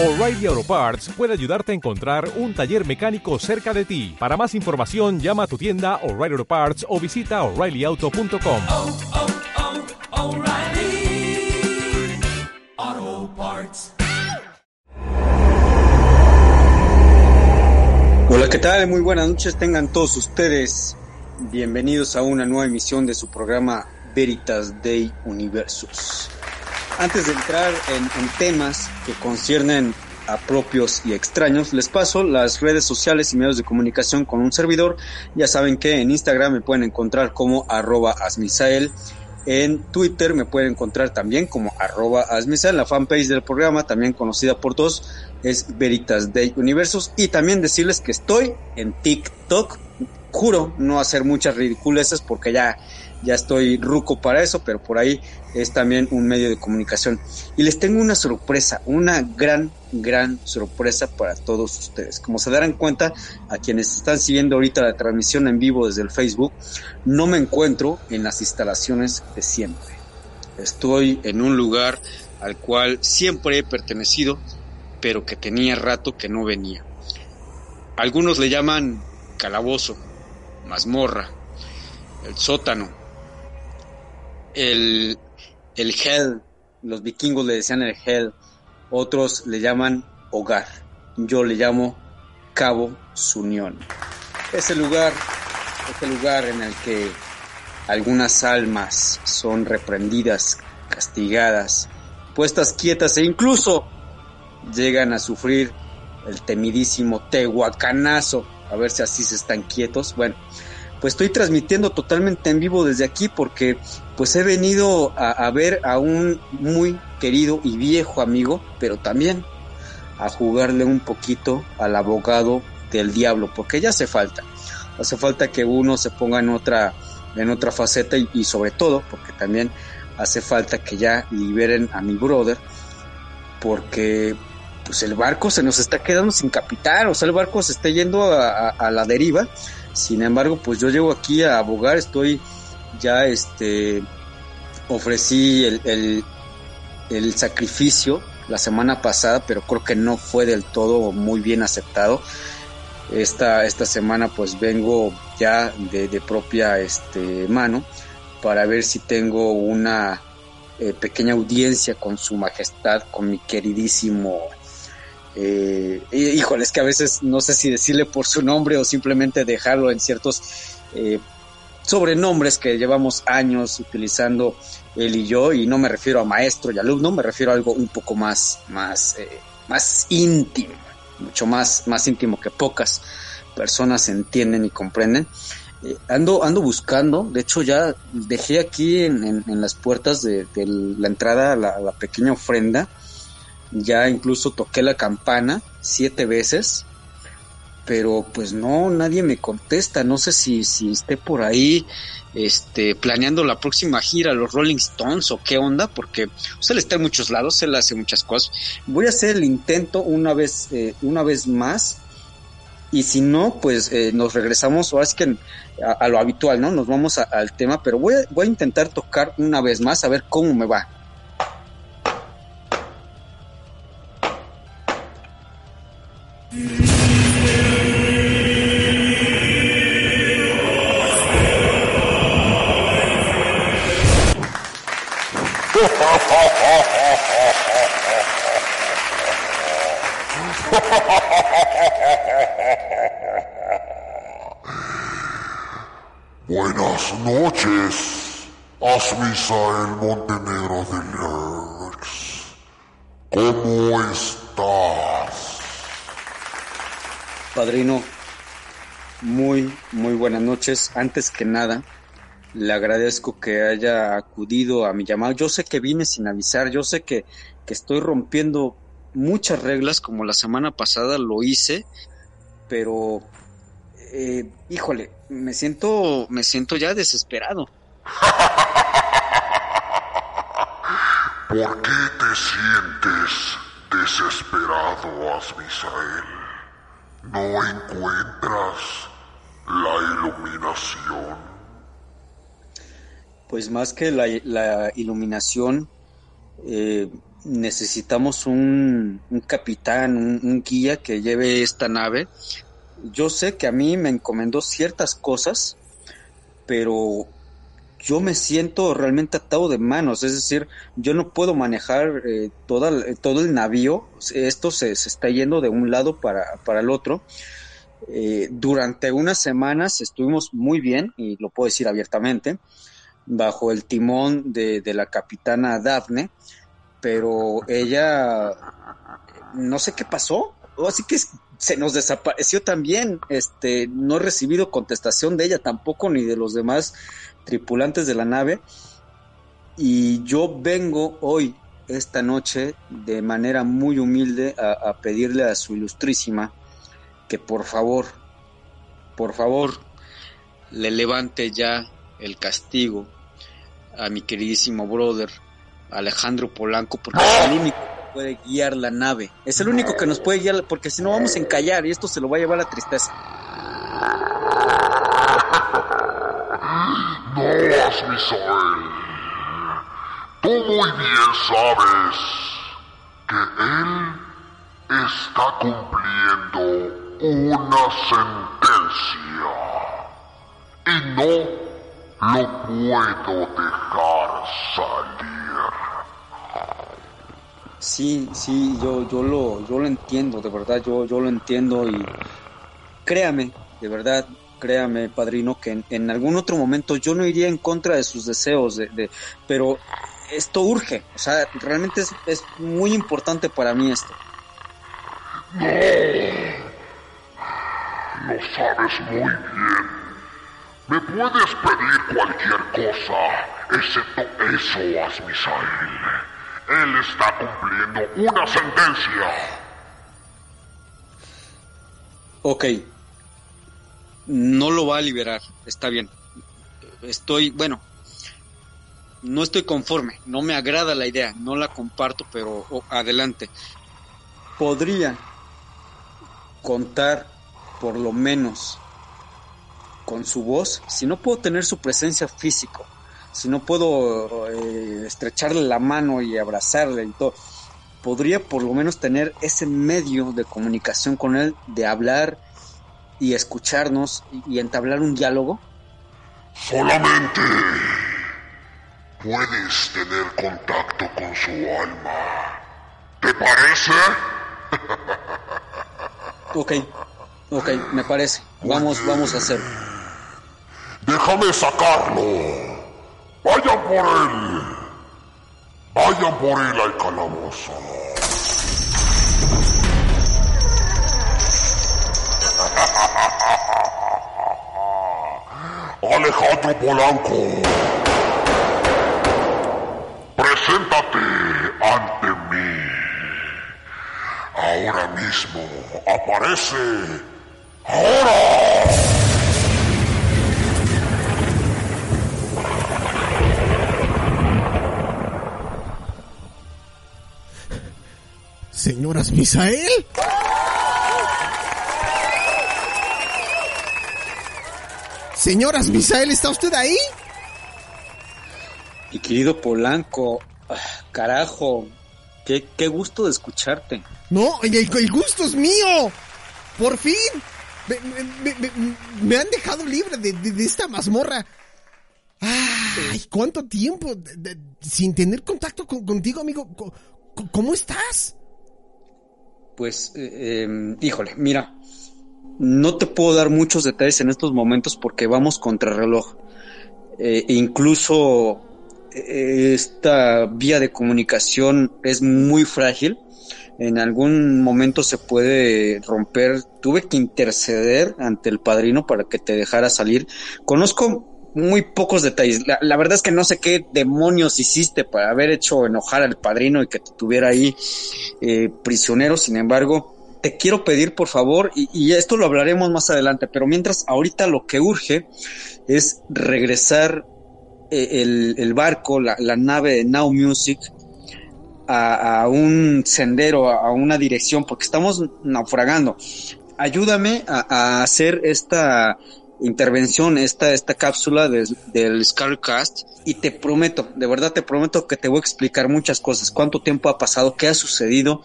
O'Reilly Auto Parts puede ayudarte a encontrar un taller mecánico cerca de ti. Para más información, llama a tu tienda O'Reilly Auto Parts o visita oreillyauto.com. oh, oh, O'Reilly Auto Parts. Hola, ¿qué tal? Muy buenas noches, tengan todos ustedes bienvenidos a una nueva emisión de su programa Veritas Day Universos. Antes de entrar en, temas que conciernen a propios y extraños, les paso las redes sociales y medios de comunicación con un servidor. Ya saben que en Instagram me pueden encontrar como arroba asmisael. En Twitter me pueden encontrar también como arroba asmisael. La fanpage del programa, también conocida por todos, es Veritas Day Universos. Y también decirles que estoy en TikTok. Juro no hacer muchas ridiculeces porque ya ya estoy ruco para eso, pero por ahí es también un medio de comunicación. Y les tengo una sorpresa, una gran, gran sorpresa para todos ustedes. Como se darán cuenta, a quienes están siguiendo ahorita la transmisión en vivo desde el Facebook, no me encuentro en las instalaciones de siempre. Estoy en un lugar al cual siempre he pertenecido, pero que tenía rato que no venía. Algunos le llaman calabozo, mazmorra, el sótano, el, el hell, los vikingos le decían el hell, otros le llaman hogar, yo le llamo Cabo Sunión. Ese lugar, ese lugar en el que algunas almas son reprendidas, castigadas, puestas quietas e incluso llegan a sufrir el temidísimo tehuacanazo, a ver si así se están quietos. Bueno, pues estoy transmitiendo totalmente en vivo desde aquí porque pues he venido a, ver a un muy querido y viejo amigo, pero también a jugarle un poquito al abogado del diablo, porque ya hace falta. Hace falta que uno se ponga en otra en otra faceta y, sobre todo porque también hace falta que ya liberen a mi brother porque pues el barco se nos está quedando sin capitán, o sea, el barco se está yendo a la deriva sin embargo, pues yo llego aquí a abogar, estoy ya este ofrecí el, el, sacrificio la semana pasada, pero creo que no fue del todo muy bien aceptado. Esta, esta semana pues vengo ya de, de propia este, mano para ver si tengo una eh, pequeña audiencia con su majestad, con mi queridísimo eh, híjole, es que a veces no sé si decirle por su nombre o simplemente dejarlo en ciertos eh, sobrenombres que llevamos años utilizando él y yo, y no me refiero a maestro y alumno, me refiero a algo un poco más, más, eh, más íntimo, mucho más, más íntimo que pocas personas entienden y comprenden. Eh, ando, ando buscando, de hecho ya dejé aquí en, en, en las puertas de, de, la entrada la, la pequeña ofrenda, ya incluso toqué la campana siete veces, pero pues no, nadie me contesta, no sé si, si esté por ahí este, planeando la próxima gira, los Rolling Stones o qué onda, porque él está en muchos lados, él hace muchas cosas. Voy a hacer el intento una vez, eh, una vez más, y si no, pues eh, nos regresamos, ahora es que a, lo habitual, ¿no? Nos vamos al tema, pero voy a, voy a intentar tocar una vez más a ver cómo me va. Buenas noches, Asmisael Montenegro de Lerx. ¿Cómo estás? Padrino, muy, muy buenas noches. Antes que nada, le agradezco que haya acudido a mi llamado. Yo sé que vine sin avisar, yo sé que, que estoy rompiendo muchas reglas, como la semana pasada lo hice, pero eh, híjole, me siento, me siento ya desesperado. ¿Por qué te sientes desesperado, Asmisael? ¿No encuentras la iluminación? Pues más que la, la iluminación, eh, necesitamos un, un capitán, un, guía que lleve esta nave. Yo sé que a mí me encomendó ciertas cosas, pero yo me siento realmente atado de manos, es decir, yo no puedo manejar eh, toda, todo el navío, esto se, se, está yendo de un lado para, para el otro. Eh, durante unas semanas estuvimos muy bien, y lo puedo decir abiertamente, bajo el timón de, de la capitana Daphne, pero ella no sé qué pasó, así que se nos desapareció también, este, no he recibido contestación de ella tampoco ni de los demás tripulantes de la nave. Y yo vengo hoy esta noche de manera muy humilde a, a pedirle a su ilustrísima que por favor, por favor, le levante ya el castigo a mi queridísimo brother Alejandro Polanco porque es el único que puede guiar la nave. Es el único que nos puede guiar porque si no vamos a encallar y esto se lo va a llevar a tristeza. No, Asmisael. Tú muy bien sabes que él está cumpliendo una sentencia y no lo puedo dejar salir. Sí, sí, yo, yo lo, yo lo entiendo, de verdad, yo, yo lo entiendo y créame, de verdad, créame, padrino, que en, algún otro momento yo no iría en contra de sus deseos, de, pero esto urge, o sea, realmente es, es muy importante para mí esto. No, lo sabes muy bien. Me puedes pedir cualquier cosa, excepto eso, Asmisael. Él está cumpliendo una sentencia. Ok. No lo va a liberar, está bien. Estoy, bueno, no estoy conforme, no me agrada la idea, no la comparto, pero oh, adelante. Podría contar por lo menos con su voz, si no puedo tener su presencia físico, si no puedo eh, estrecharle la mano y abrazarle y todo, podría por lo menos tener ese medio de comunicación con él, de hablar y escucharnos y, y entablar un diálogo. Solamente puedes tener contacto con su alma. ¿Te parece? Ok, ok, me parece. Vamos, vamos a hacerlo. Déjame sacarlo. Vayan por él. Vayan por él al calabozo. Alejandro Polanco. Preséntate ante mí. Ahora mismo. Aparece. Ahora. Señoras Misael. Señoras Misael, ¿está usted ahí? Mi querido Polanco, ah, carajo, qué, qué gusto de escucharte. No, el, el gusto es mío. Por fin. Me, me- me- me- me han dejado libre de, de- de esta mazmorra. Ay, ¿cuánto tiempo de- sin tener contacto con- contigo, amigo? ¿Cómo estás? Pues, eh, eh, híjole, mira, no te puedo dar muchos detalles en estos momentos porque vamos contra reloj. Eh, incluso eh, esta vía de comunicación es muy frágil. En algún momento se puede romper. Tuve que interceder ante el padrino para que te dejara salir. Conozco muy pocos detalles. La, la verdad es que no sé qué demonios hiciste para haber hecho enojar al padrino y que te tuviera ahí eh, prisionero. Sin embargo, te quiero pedir por favor, y, esto lo hablaremos más adelante, pero mientras ahorita lo que urge es regresar eh, el, barco, la, nave de Now Music a, un sendero, a, una dirección, porque estamos naufragando. Ayúdame a hacer esta intervención, esta, esta cápsula del, del Scarcast y te prometo, de verdad te prometo que te voy a explicar muchas cosas, cuánto tiempo ha pasado, qué ha sucedido,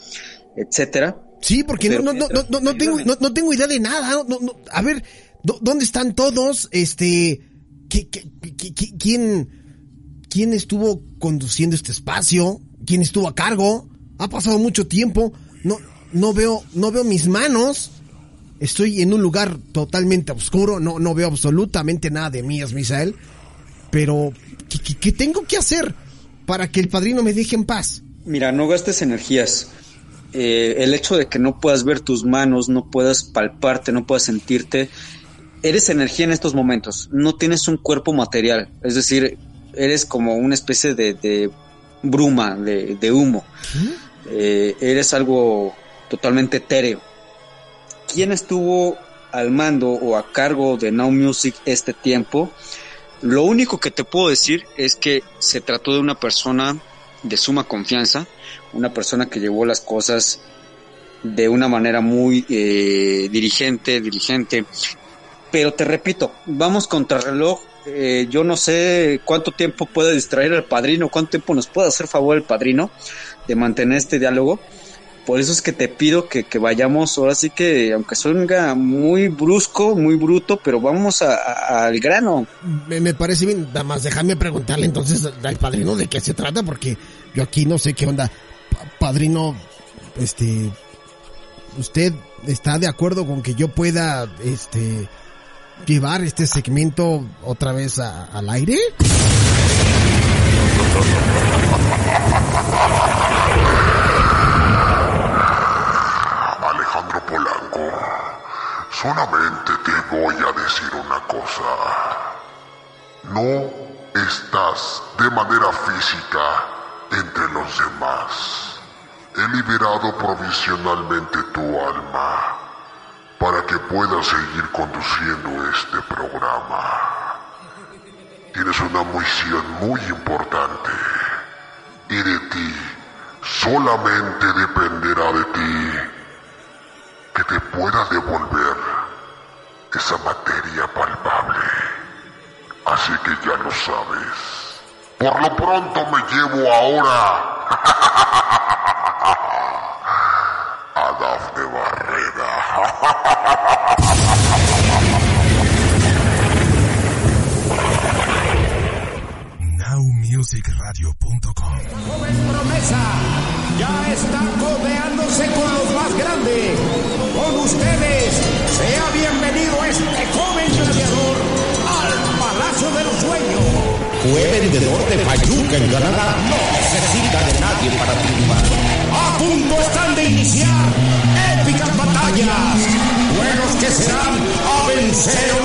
etcétera. Sí, porque no, Pero no, no, no, no, no tengo, no, no tengo idea de nada. no, no, a ver, ¿dó- ¿dónde están todos? Este, ¿qué, qué, qué- qué- quién, quién estuvo conduciendo este espacio? ¿Quién estuvo a cargo? Ha pasado mucho tiempo. No, no veo, no veo mis manos. Estoy en un lugar totalmente oscuro. No, no veo absolutamente nada de mías, Misael. Pero, ¿qué, qué- qué tengo que hacer para que el padrino me deje en paz? Mira, no gastes energías. Eh, el hecho de que no puedas ver tus manos, no puedas palparte, no puedas sentirte, eres energía en estos momentos. No tienes un cuerpo material, es decir, eres como una especie de, de bruma, de, de humo. Eh, eres algo totalmente etéreo. ¿Quién estuvo al mando o a cargo de Now Music este tiempo? Lo único que te puedo decir es que se trató de una persona de suma confianza, una persona que llevó las cosas de una manera muy eh, dirigente, dirigente. Pero te repito, vamos contra reloj. Eh, yo no sé cuánto tiempo puede distraer al padrino, cuánto tiempo nos puede hacer favor el padrino de mantener este diálogo. Por eso es que te pido que, vayamos, ahora sí que, aunque suena muy brusco, muy bruto, pero vamos al grano. Me, parece bien, nada más déjame preguntarle entonces al padrino de qué se trata, porque yo aquí no sé qué onda. Pa- Padrino, este, ¿usted está de acuerdo con que yo pueda, este, llevar este segmento otra vez al aire? Polanco, solamente te voy a decir una cosa. No estás de manera física entre los demás. He liberado provisionalmente tu alma para que puedas seguir conduciendo este programa. Tienes una misión muy importante y de ti solamente dependerá de ti que te pueda devolver esa materia palpable. Así que ya lo sabes. Por lo pronto me llevo ahora a Dafne Barrera. nowmusicradio.com joven promesa ya está codeándose con los más grandes. Con ustedes, sea bienvenido este joven gladiador al Palacio de los Sueños. Fue vendedor de Fayuca en Canadá. No necesita de nadie para triunfar. A punto están de iniciar épicas batallas. Juegos que serán a vencer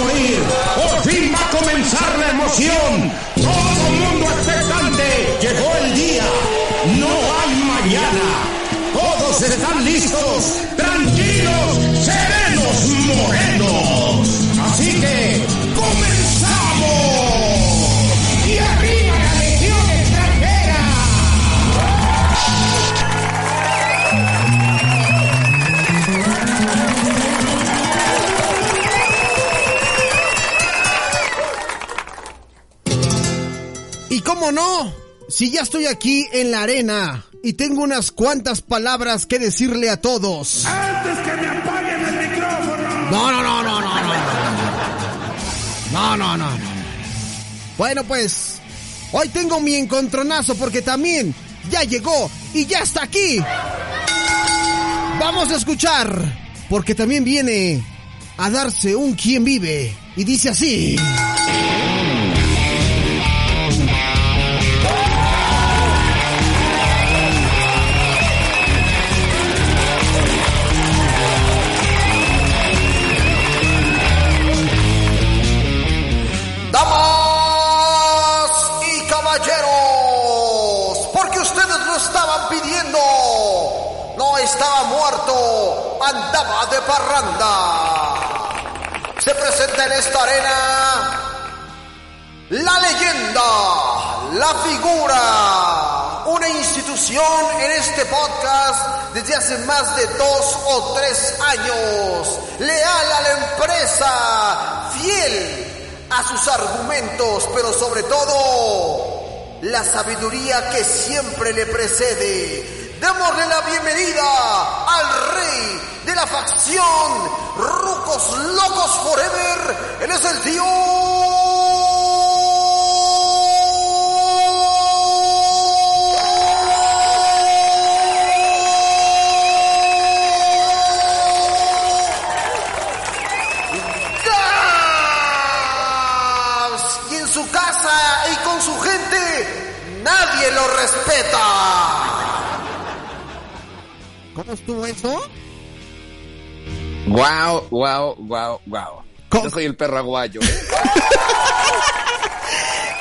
si ya estoy aquí en la arena y tengo unas cuantas palabras que decirle a todos. ¡Antes que me apaguen el micrófono! No, no, no, no, no, no. No, no, no, no. Bueno, pues, hoy tengo mi encontronazo porque también ya llegó y ya está aquí. Vamos a escuchar, porque también viene a darse un quien vive. Y dice así. Andaba de parranda. Se presenta en esta arena la leyenda, la figura, una institución en este podcast desde hace más de dos o tres años, leal a la empresa, fiel a sus argumentos, pero sobre todo la sabiduría que siempre le precede. Démosle la bienvenida al rey de la facción Rucos Locos Forever. Él es el tío. Estuvo eso? Wow, wow, wow, wow. ¿Cómo? Yo soy el perro aguayo.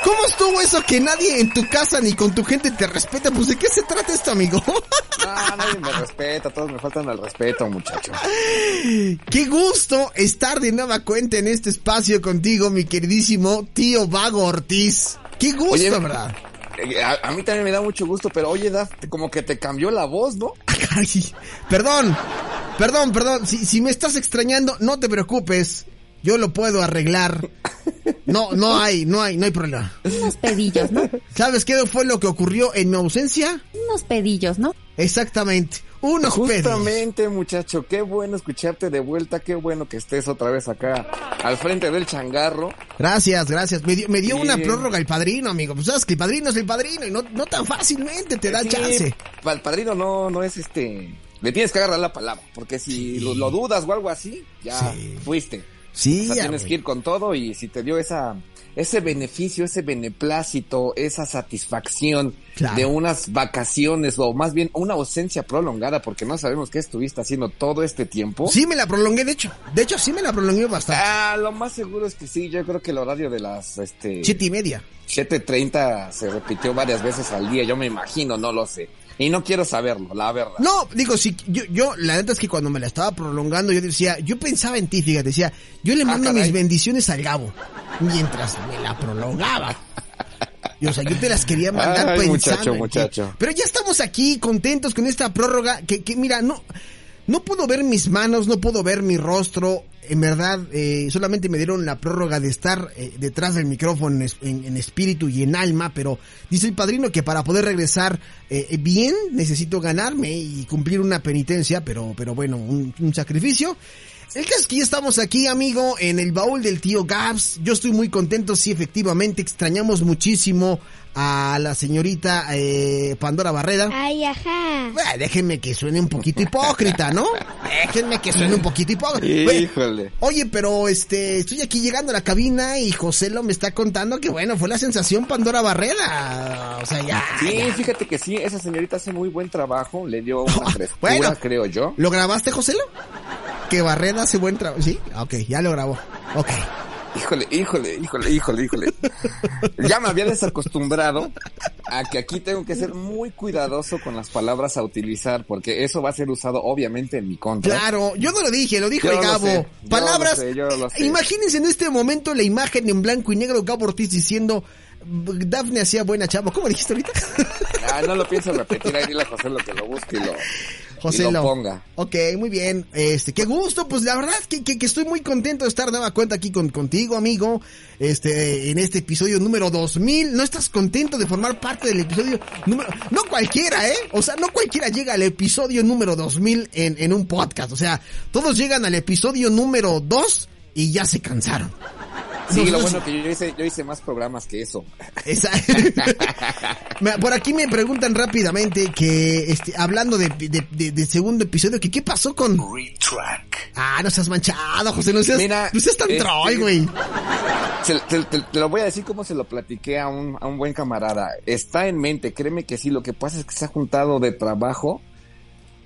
¿Cómo estuvo eso que nadie en tu casa ni con tu gente te respeta? Pues de qué se trata esto, amigo. No, nadie me respeta, todos me faltan al respeto, muchacho. Qué gusto estar de nueva cuenta en este espacio contigo, mi queridísimo tío Vago Ortiz. Qué gusto, Oye, ¿verdad? Eh, A, a mí también me da mucho gusto, pero oye, Daf, como que te cambió la voz, ¿no? Ay, perdón, perdón, perdón. Si, si me estás extrañando, no te preocupes. Yo lo puedo arreglar. No, no hay, no hay, no hay problema. Unos pedillos, ¿no? ¿Sabes qué fue lo que ocurrió en mi ausencia? Unos pedillos, ¿no? Exactamente. Unos pedos. Justamente, muchacho, qué bueno escucharte de vuelta, qué bueno que estés otra vez acá al frente del changarro. Gracias, gracias. Me dio, me dio Sí. una prórroga el padrino, amigo. Pues sabes que el padrino es el padrino y no, no tan fácilmente te da Sí, chance. pa- El padrino no, no es este. Le tienes que agarrar la palabra, porque si lo, lo dudas o algo así, ya fuiste. Sí, O sea, tienes que ir con todo y si te dio esa, ese beneficio, ese beneplácito, esa satisfacción Claro. de unas vacaciones o más bien una ausencia prolongada porque no sabemos qué estuviste haciendo todo este tiempo. Sí me la prolongué, de hecho. De hecho, sí me la prolongué bastante. Ah, lo más seguro es que sí, yo creo que el horario de las este Siete y media. 7.30 se repitió varias veces al día, yo me imagino, no lo sé. Y no quiero saberlo, la verdad. No, digo, sí, yo, yo, la neta es que cuando me la estaba prolongando, yo decía, yo pensaba en ti, fíjate, decía, yo le Ah, mando mis bendiciones al Gabo, mientras me la prolongaba. Y, o sea, yo te las quería mandar Ay, pensando muchacho, muchacho. Pero ya estamos aquí contentos con esta prórroga que, que mira, no, no puedo ver mis manos, no puedo ver mi rostro. En verdad, eh, solamente me dieron la prórroga de estar eh, detrás del micrófono en, en- en espíritu y en alma, pero dice el padrino que para poder regresar eh, bien necesito ganarme y cumplir una penitencia, pero, pero bueno, un, un sacrificio. El caso es que ya estamos aquí, amigo, en el baúl del tío Gabs. Yo estoy muy contento, sí, efectivamente, extrañamos muchísimo a la señorita eh, Pandora Barreda. Ay, ajá. Bueno, déjenme que suene un poquito hipócrita, ¿no? Déjenme que suene un poquito hipócrita. Bueno, Híjole. Oye, pero este, estoy aquí llegando a la cabina y José lo me está contando que bueno, fue la sensación Pandora Barreda. O sea, ya. Sí, ya. fíjate que sí, esa señorita hace muy buen trabajo, le dio una frescura, Bueno. creo yo. ¿Lo grabaste, José? Que Barreda hace buen trabajo. Sí, ok, ya lo grabó. Ok. Híjole, híjole, híjole, híjole, híjole. Ya me había desacostumbrado a que aquí tengo que ser muy cuidadoso con las palabras a utilizar, porque eso va a ser usado obviamente en mi contra. Claro, yo no lo dije, lo dijo Yo el lo Gabo. yo Palabras. lo sé, yo lo sé. Imagínense en este momento la imagen en blanco y negro, Gabo Ortiz diciendo. Dafne hacía buena chamba. ¿Cómo dijiste ahorita? Ah, no lo pienso repetir, ahí dile a José lo que lo busque y lo, José y lo lo ponga. Ok, muy bien. Este, qué gusto. Pues la verdad que, que, que estoy muy contento de estar de nueva cuenta aquí con, contigo, amigo. Este, en este episodio número 2000. ¿No estás contento de formar parte del episodio número... No cualquiera, ¿eh? O sea, no cualquiera llega al episodio número 2000 en, en un podcast. O sea, todos llegan al episodio número 2 y ya se cansaron. Sí, lo bueno que yo hice, yo hice más programas que eso. Me- Por aquí me preguntan rápidamente que, este, hablando de, de, de- de segundo episodio, que qué pasó con... Ah, no seas manchado, José, no seas, Mira, no seas tan este- troll, güey. Te- te lo voy a decir como se lo platiqué a un, a un buen camarada. Está en mente, créeme que sí. Lo que pasa es que se ha juntado de trabajo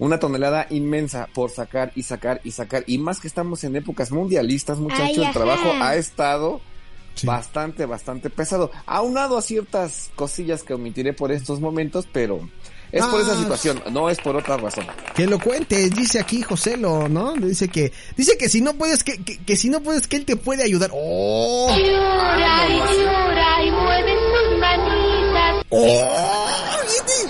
una tonelada inmensa por sacar y sacar y sacar. Y más que estamos en épocas mundialistas, muchachos, Ay, el trabajo ha estado bastante, bastante pesado. Aunado a ciertas cosillas que omitiré por estos momentos, pero es por esa Ah. situación, no es por otra razón. Que lo cuentes, dice aquí José lo, ¿no? Dice que, dice que si no puedes, que, que, que si no puedes, que él te puede ayudar. ¡Oh! Llora y llora y mueve sus manitas. ¡Oh!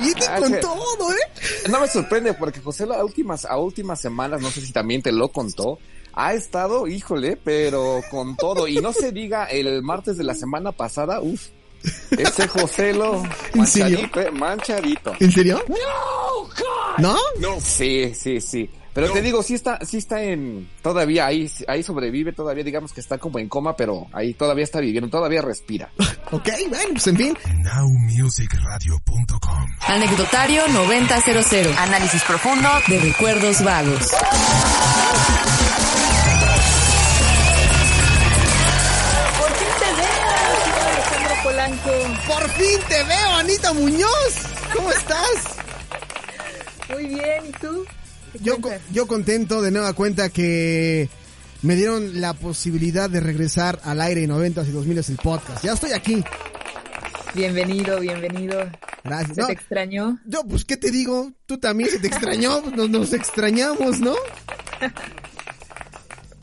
Viene, Ah, con que- todo, ¿eh? No me sorprende porque José a últimas, a últimas semanas, no sé si también te lo contó, ha estado, híjole, pero con todo. Y no se diga el martes de la semana pasada, uff. Ese Joselo, ¿En serio? manchadito, eh, manchadito. ¿En serio? ¿No? No. Sí, sí, sí. Pero te digo, sí está, sí está en, todavía ahí, ahí sobrevive, todavía digamos que está como en coma, pero ahí todavía está viviendo, todavía respira. Ok, bueno, pues en fin. nowmusicradio.com Anecdotario 9000. Análisis profundo de recuerdos vagos. Por fin te veo, señor Alejandro Polanco. Por fin te veo, Anita Muñoz. ¿Cómo estás? Muy bien, ¿y tú? ¿Qué Yo, yo contento de nueva cuenta que me dieron la posibilidad de regresar al aire en 90 y 2000 el podcast. Ya estoy aquí. Bienvenido, bienvenido. Gracias. ¿Se No, te extrañó? yo, pues, ¿qué te digo? Tú también se te extrañó. Nos, nos extrañamos, ¿no?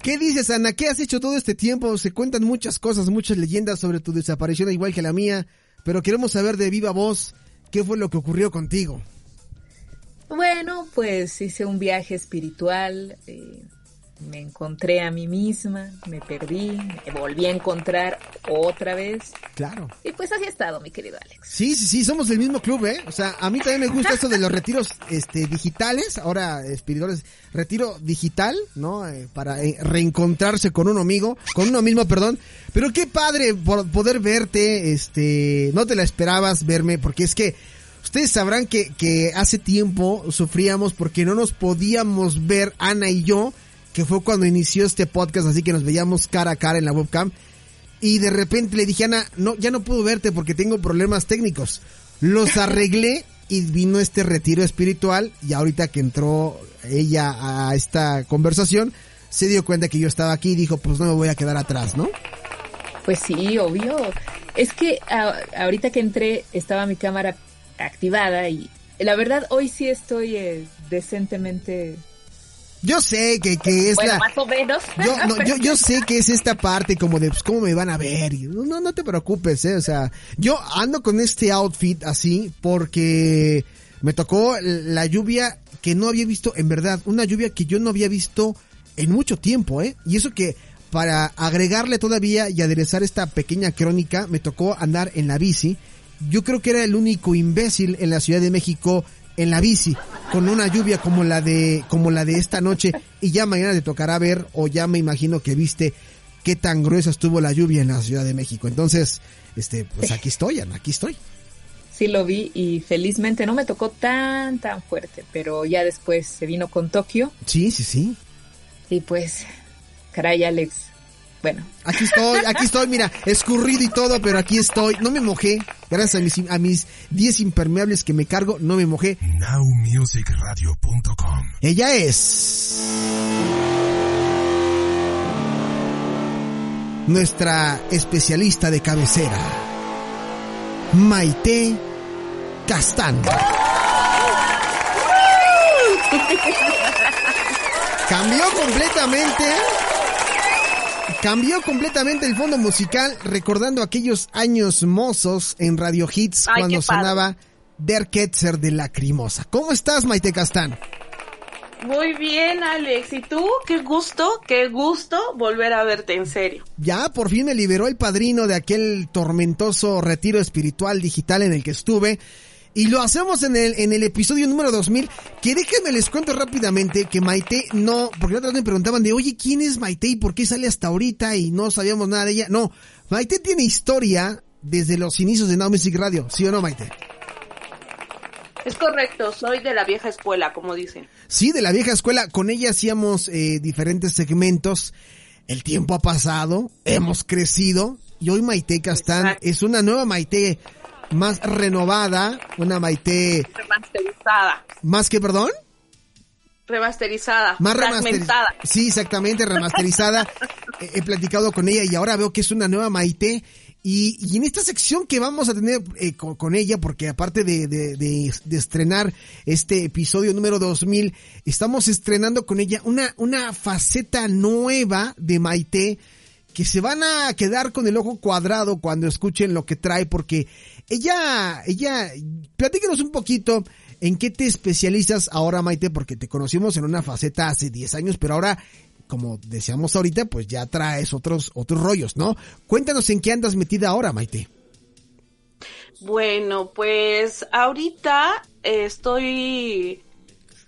¿Qué dices, Ana? ¿Qué has hecho todo este tiempo? Se cuentan muchas cosas, muchas leyendas sobre tu desaparición, igual que la mía. Pero queremos saber de viva voz qué fue lo que ocurrió contigo. Bueno, pues hice un viaje espiritual, eh, me encontré a mí misma, me perdí, me volví a encontrar otra vez. Claro. Y pues así ha estado, mi querido Alex. Sí, sí, sí, somos del mismo club, ¿eh? O sea, a mí también me gusta esto de los retiros este, digitales, ahora espirituales, retiro digital, ¿no? Eh, para eh, reencontrarse con uno amigo, con uno mismo, perdón. Pero qué padre por poder verte, este, no te la esperabas verme, porque es que ustedes sabrán que, que hace tiempo sufríamos porque no nos podíamos ver, Ana y yo, que fue cuando inició este podcast, así que nos veíamos cara a cara en la webcam. Y de repente le dije, Ana, no, ya no puedo verte porque tengo problemas técnicos. Los arreglé y vino este retiro espiritual y ahorita que entró ella a esta conversación, se dio cuenta que yo estaba aquí y dijo, pues no me voy a quedar atrás, ¿no? Pues sí, obvio. Es que a- ahorita que entré estaba mi cámara activada y la verdad hoy sí estoy eh, decentemente... Yo sé que, que es bueno, la... más o menos. Yo, no, yo, yo sé que es esta parte como de, pues, ¿cómo me van a ver? Y, no, no te preocupes, eh, o sea, yo ando con este outfit así porque me tocó la lluvia que no había visto, en verdad, una lluvia que yo no había visto en mucho tiempo, eh, y eso que para agregarle todavía y aderezar esta pequeña crónica, me tocó andar en la bici. Yo creo que era el único imbécil en la Ciudad de México en la bici con una lluvia como la de como la de esta noche y ya mañana te tocará ver o ya me imagino que viste qué tan gruesa estuvo la lluvia en la Ciudad de México. Entonces, este pues aquí estoy, Ana, aquí estoy. Sí lo vi y felizmente no me tocó tan tan fuerte, pero ya después se vino con Tokio Sí, sí, sí. y pues, caray Alex, bueno, Aquí estoy, aquí estoy, mira, escurrido y todo, pero aquí estoy. No me mojé. Gracias a mis a mis 10 impermeables que me cargo, no me mojé. nowmusicradio.com Ella es nuestra especialista de cabecera, Maite Castán. Cambió completamente. Cambió completamente el fondo musical, recordando aquellos años mozos en Radio Hits Ay, cuando sonaba Der Ketzer de Lacrimosa. ¿Cómo estás, Maite Castán? Muy bien, Alex. ¿Y tú? Qué gusto, qué gusto volver a verte en serio. Ya por fin me liberó el padrino de aquel tormentoso retiro espiritual digital en el que estuve. Y lo hacemos en el, en el episodio número 2000. Que déjenme les cuento rápidamente que Maite no, porque la otra vez me preguntaban de, oye, ¿quién es Maite y por qué sale hasta ahorita y no sabíamos nada de ella? No, Maite tiene historia desde los inicios de Now Music Radio, ¿sí o no, Maite? Es correcto, soy de la vieja escuela, como dicen. Sí, de la vieja escuela. Con ella hacíamos eh, diferentes segmentos. El tiempo ha pasado, hemos crecido y hoy Maite Castán es una nueva Maite más renovada, una Maite Remasterizada. más que, perdón, Remasterizada. más remasterizada. Sí, exactamente, remasterizada. he, he platicado con ella y ahora veo que es una nueva Maite. Y, y en esta sección que vamos a tener eh, con, con ella, porque aparte de, de, de- de estrenar este episodio número 2000, estamos estrenando con ella una, una faceta nueva de Maite que se van a quedar con el ojo cuadrado cuando escuchen lo que trae, porque ella, ella, platícanos un poquito en qué te especializas ahora, Maite, porque te conocimos en una faceta hace 10 años, pero ahora como decíamos ahorita, pues ya traes otros, otros rollos, ¿no? Cuéntanos en qué andas metida ahora, Maite. Bueno, pues ahorita estoy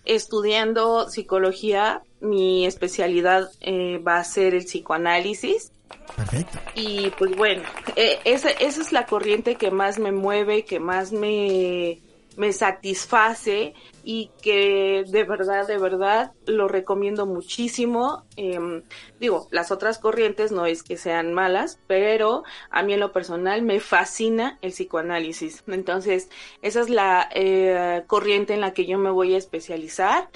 estudiando psicología. Mi especialidad eh, va a ser el psicoanálisis. Perfecto. Y pues bueno, esa, esa es la corriente que más me mueve, que más me, me satisface y que de verdad, de verdad lo recomiendo muchísimo. Em, digo, las otras corrientes no es que sean malas, pero a mí en lo personal me fascina el psicoanálisis. Entonces, esa es la eh, corriente en la que yo me voy a especializar.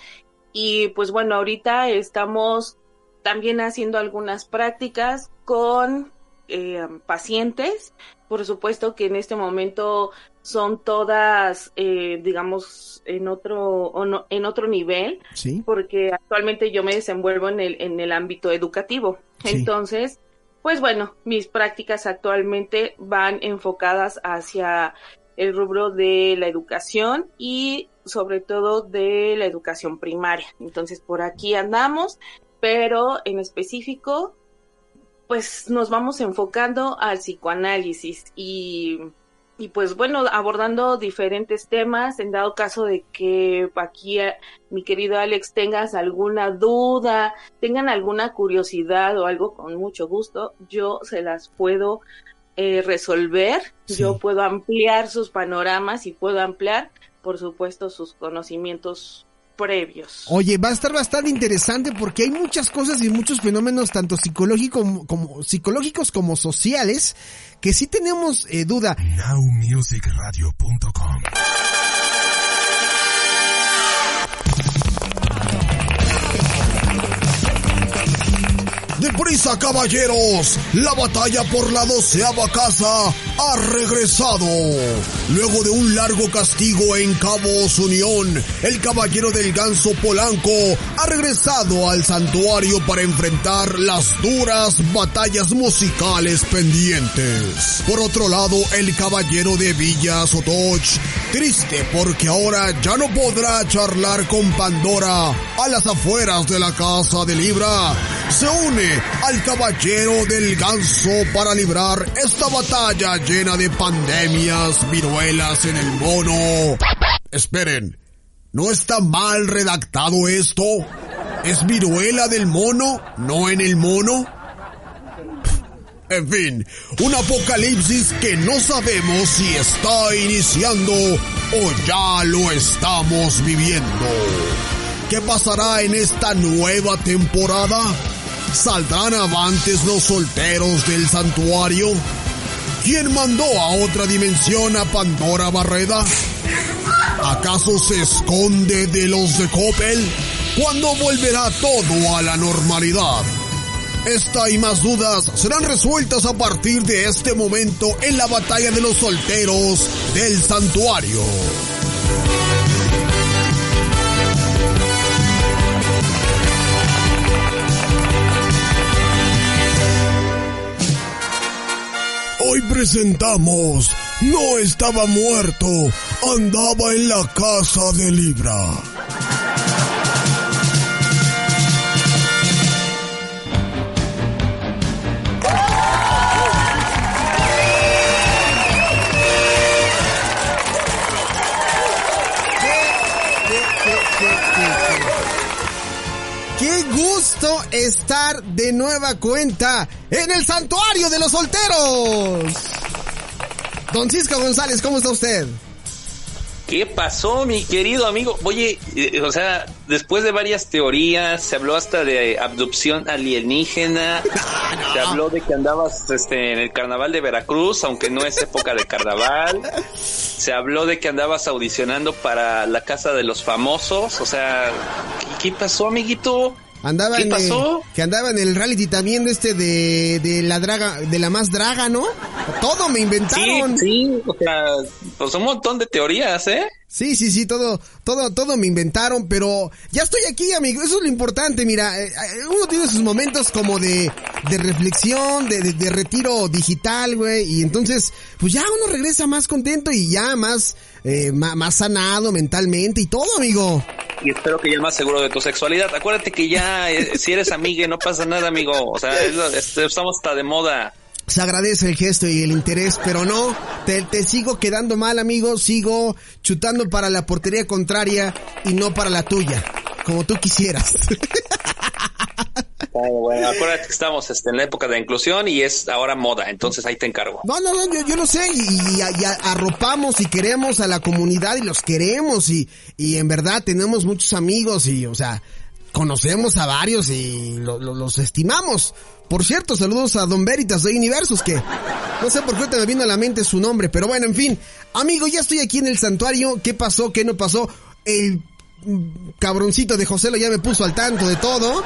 Y pues bueno, ahorita estamos también haciendo algunas prácticas con eh, pacientes. Por supuesto que en este momento son todas, eh, digamos, en otro, en otro nivel, Sí. porque actualmente yo me desenvuelvo en el, en el ámbito educativo. Sí. Entonces, pues bueno, mis prácticas actualmente van enfocadas hacia el rubro de la educación y sobre todo de la educación primaria. Entonces, por aquí andamos, pero en específico, pues nos vamos enfocando al psicoanálisis y, y pues bueno, abordando diferentes temas, en dado caso de que aquí eh, mi querido Alex tengas alguna duda, tengan alguna curiosidad o algo con mucho gusto, yo se las puedo eh, resolver, yo puedo ampliar sus panoramas y puedo ampliar, por supuesto, sus conocimientos previos. Oye, va a estar bastante interesante porque hay muchas cosas y muchos fenómenos, tanto psicológicos como, como- psicológicos como sociales, que sí tenemos eh, duda. Nowmusicradio.com Deprisa, caballeros, la batalla por la doceava casa ha regresado. Luego de un largo castigo en Cabos Unión, el caballero del ganso Polanco ha regresado al santuario para enfrentar las duras batallas musicales pendientes. Por otro lado, el caballero de Villa Sotoch, triste porque ahora ya no podrá charlar con Pandora a las afueras de la casa de Libra, se une al caballero del ganso para librar esta batalla llena de pandemias, viruelas en el mono. Esperen, ¿no está mal redactado esto? ¿Es viruela del mono, no en el mono? En fin, un apocalipsis que no sabemos si está iniciando o ya lo estamos viviendo. ¿Qué pasará en esta nueva temporada? ¿Saldrán avantes los solteros del santuario? ¿Quién mandó a otra dimensión a Pandora Barreda? ¿Acaso se esconde de los de Coppel? ¿Cuándo volverá todo a la normalidad? Esta y más dudas serán resueltas a partir de este momento en la batalla de los solteros del santuario. Hoy presentamos No estaba muerto, andaba en la casa de Libra. Gusto estar de nueva cuenta en el santuario de los solteros. Don Cisco González, ¿cómo está usted? ¿Qué pasó, mi querido amigo? Oye, eh, o sea, después de varias teorías, se habló hasta de abducción alienígena, se habló de que andabas este, en el carnaval de Veracruz, aunque no es época de carnaval, se habló de que andabas audicionando para la casa de los famosos, o sea, ¿qué, qué pasó, amiguito? Andaba ¿Qué en, pasó? eh, que andaba en el reality también de este de, de la draga, de la más draga, ¿no? Todo me inventaron. Sí, sí, o sea, pues un montón de teorías, ¿eh? Sí, sí, sí, todo, todo, todo me inventaron, pero ya estoy aquí, amigo. Eso es lo importante, mira. eh, eh, Uno tiene sus momentos como de, de reflexión, de, de, de retiro digital, güey. Y entonces, pues ya uno regresa más contento y ya más, eh, más, sanado mentalmente y todo, amigo. Y espero que ya más seguro de tu sexualidad. Acuérdate que ya, eh, si eres amiga, no pasa nada, amigo. O sea, estamos hasta de moda. Se agradece el gesto y el interés, pero no, te, te sigo quedando mal, amigo. Sigo chutando para la portería contraria y no para la tuya, como tú quisieras. Bueno, bueno, acuérdate que estamos este, en la época de inclusión y es ahora moda, entonces ahí te encargo. No, no, no, yo, yo lo sé, y, y- y arropamos y queremos a la comunidad y los queremos, y, y en verdad tenemos muchos amigos y, o sea, conocemos a varios y lo- lo- los estimamos. Por cierto, saludos a Don Veritas de Universos, que no sé por qué te me vino a la mente su nombre, pero bueno, en fin. Amigo, ya estoy aquí en el santuario, ¿qué pasó, qué no pasó? El cabroncito de José lo ya me puso al tanto de todo.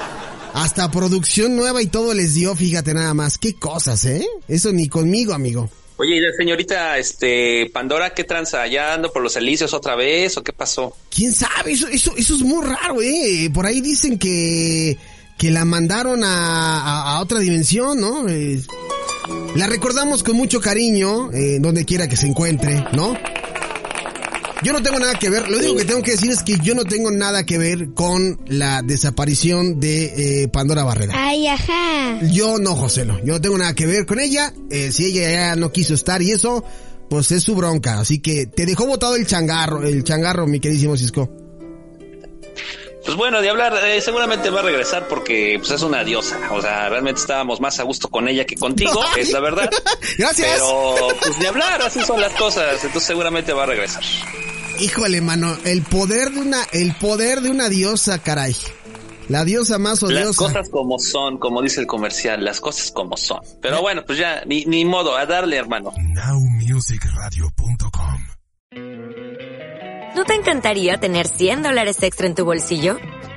Hasta producción nueva y todo les dio, fíjate nada más. Qué cosas, ¿eh? Eso ni conmigo, amigo. Oye, y la señorita este, Pandora, ¿qué tranza? ¿Ya ando por los elíseos otra vez o qué pasó? ¿Quién sabe? Eso, eso, eso es muy raro, ¿eh? Por ahí dicen que, que la mandaron a, a- a otra dimensión, ¿no? Eh, la recordamos con mucho cariño, eh, donde quiera que se encuentre, ¿no? Yo no tengo nada que ver, lo único que tengo que decir es que yo no tengo nada que ver con la desaparición de eh, Pandora Barrera. Ay, ajá. Yo no, Joselo, yo no tengo nada que ver con ella, eh, si ella ya no quiso estar y eso, pues es su bronca, así que te dejó botado el changarro, el changarro, mi queridísimo Cisco. Pues bueno, de hablar, eh, seguramente va a regresar porque pues, es una diosa. O sea, realmente estábamos más a gusto con ella que contigo, es la verdad. Gracias. Pero, pues de hablar, así son las cosas. Entonces seguramente va a regresar. Híjole, mano, el poder de una, el poder de una diosa, caray. La diosa más Las odiosa. cosas como son, como dice el comercial, las cosas como son. Pero bueno, pues ya, ni, ni modo, a darle, hermano. Nowmusicradio.com ¿No te encantaría tener 100 dólares extra en tu bolsillo?